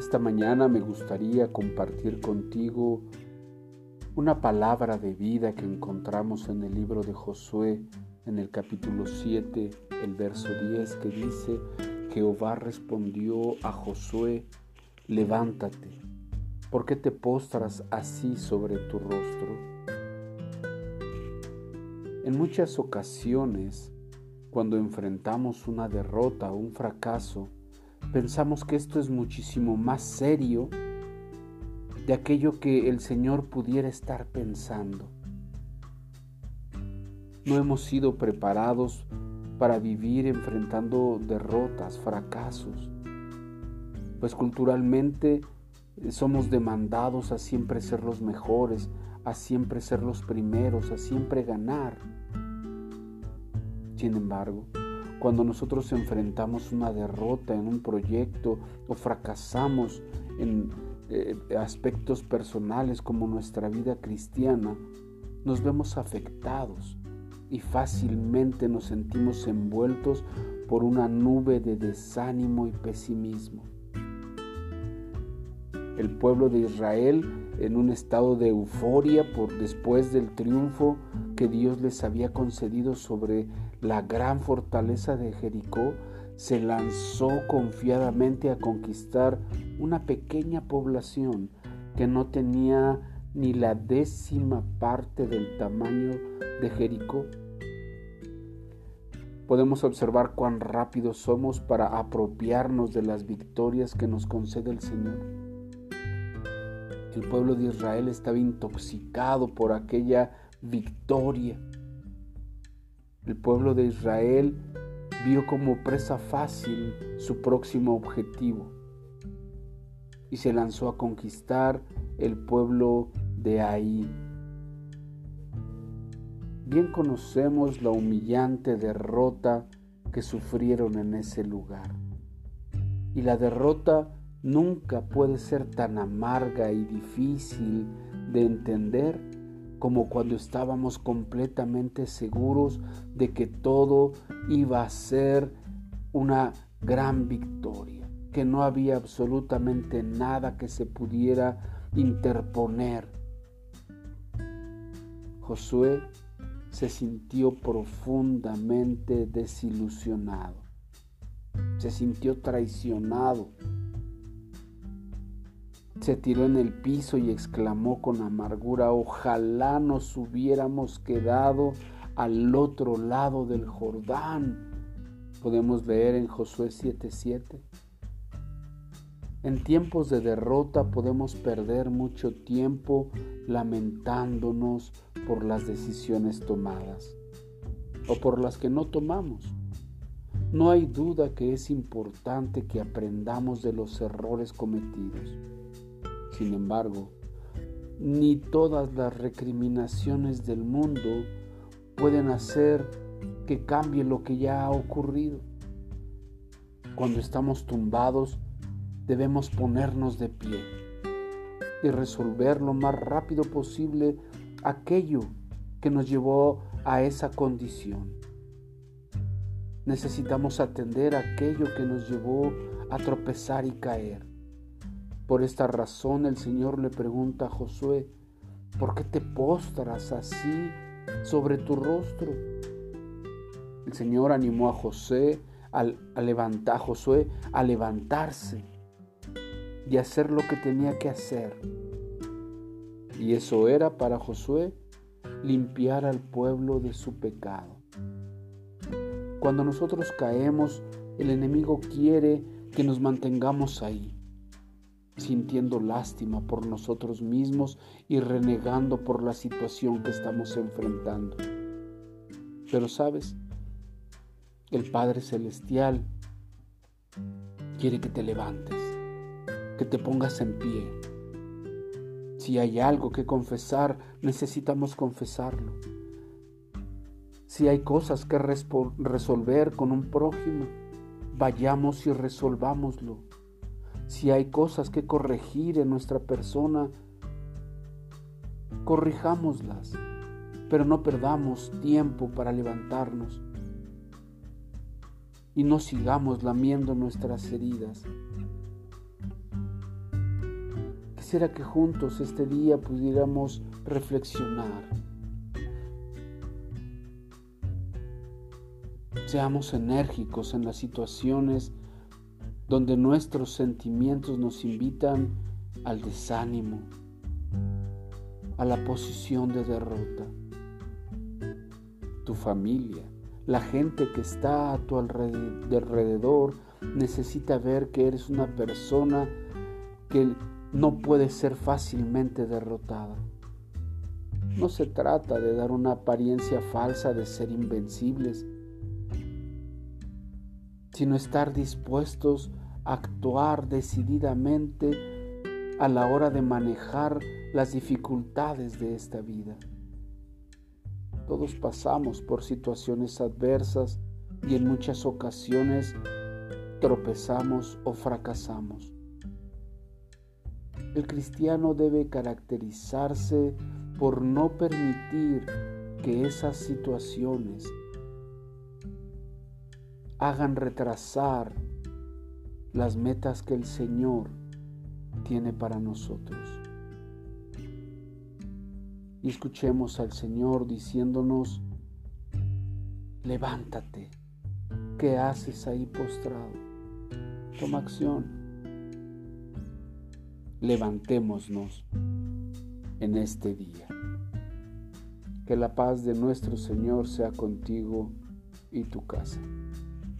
Esta mañana me gustaría compartir contigo una palabra de vida que encontramos en el libro de Josué, en el capítulo 7, el verso 10, que dice, Jehová respondió a Josué, levántate, ¿por qué te postras así sobre tu rostro? En muchas ocasiones, cuando enfrentamos una derrota o un fracaso, pensamos que esto es muchísimo más serio de aquello que el Señor pudiera estar pensando. No hemos sido preparados para vivir enfrentando derrotas, fracasos, pues culturalmente eh, somos demandados a siempre ser los mejores, a siempre ser los primeros, a siempre ganar. Sin embargo, cuando nosotros enfrentamos una derrota en un proyecto o fracasamos en eh, aspectos personales como nuestra vida cristiana, nos vemos afectados y fácilmente nos sentimos envueltos por una nube de desánimo y pesimismo. El pueblo de Israel en un estado de euforia por después del triunfo que Dios les había concedido sobre la gran fortaleza de Jericó, se lanzó confiadamente a conquistar una pequeña población que no tenía ni la décima parte del tamaño de Jericó. Podemos observar cuán rápidos somos para apropiarnos de las victorias que nos concede el Señor. El pueblo de Israel estaba intoxicado por aquella victoria. El pueblo de Israel vio como presa fácil su próximo objetivo y se lanzó a conquistar el pueblo de ahí. Bien conocemos la humillante derrota que sufrieron en ese lugar. Y la derrota nunca puede ser tan amarga y difícil de entender como cuando estábamos completamente seguros de que todo iba a ser una gran victoria, que no había absolutamente nada que se pudiera interponer. Josué se sintió profundamente desilusionado, se sintió traicionado se tiró en el piso y exclamó con amargura, ojalá nos hubiéramos quedado al otro lado del Jordán. Podemos leer en Josué 7:7. En tiempos de derrota podemos perder mucho tiempo lamentándonos por las decisiones tomadas o por las que no tomamos. No hay duda que es importante que aprendamos de los errores cometidos. Sin embargo, ni todas las recriminaciones del mundo pueden hacer que cambie lo que ya ha ocurrido. Cuando estamos tumbados, debemos ponernos de pie y resolver lo más rápido posible aquello que nos llevó a esa condición. Necesitamos atender aquello que nos llevó a tropezar y caer. Por esta razón el Señor le pregunta a Josué, ¿por qué te postras así sobre tu rostro? El Señor animó a José a, levantar, a Josué a levantarse y hacer lo que tenía que hacer. Y eso era para Josué limpiar al pueblo de su pecado. Cuando nosotros caemos, el enemigo quiere que nos mantengamos ahí sintiendo lástima por nosotros mismos y renegando por la situación que estamos enfrentando. Pero sabes, el Padre Celestial quiere que te levantes, que te pongas en pie. Si hay algo que confesar, necesitamos confesarlo. Si hay cosas que resolver con un prójimo, vayamos y resolvámoslo si hay cosas que corregir en nuestra persona, corrijámoslas, pero no perdamos tiempo para levantarnos y no sigamos lamiendo nuestras heridas. Quisiera que juntos este día pudiéramos reflexionar. Seamos enérgicos en las situaciones donde nuestros sentimientos nos invitan al desánimo, a la posición de derrota. Tu familia, la gente que está a tu alrededor, necesita ver que eres una persona que no puede ser fácilmente derrotada. No se trata de dar una apariencia falsa de ser invencibles, sino estar dispuestos a actuar decididamente a la hora de manejar las dificultades de esta vida. Todos pasamos por situaciones adversas y en muchas ocasiones tropezamos o fracasamos. El cristiano debe caracterizarse por no permitir que esas situaciones hagan retrasar las metas que el Señor tiene para nosotros. Y escuchemos al Señor diciéndonos, levántate, ¿qué haces ahí postrado? Toma acción levantémonos en este día. Que la paz de nuestro Señor sea contigo y tu casa.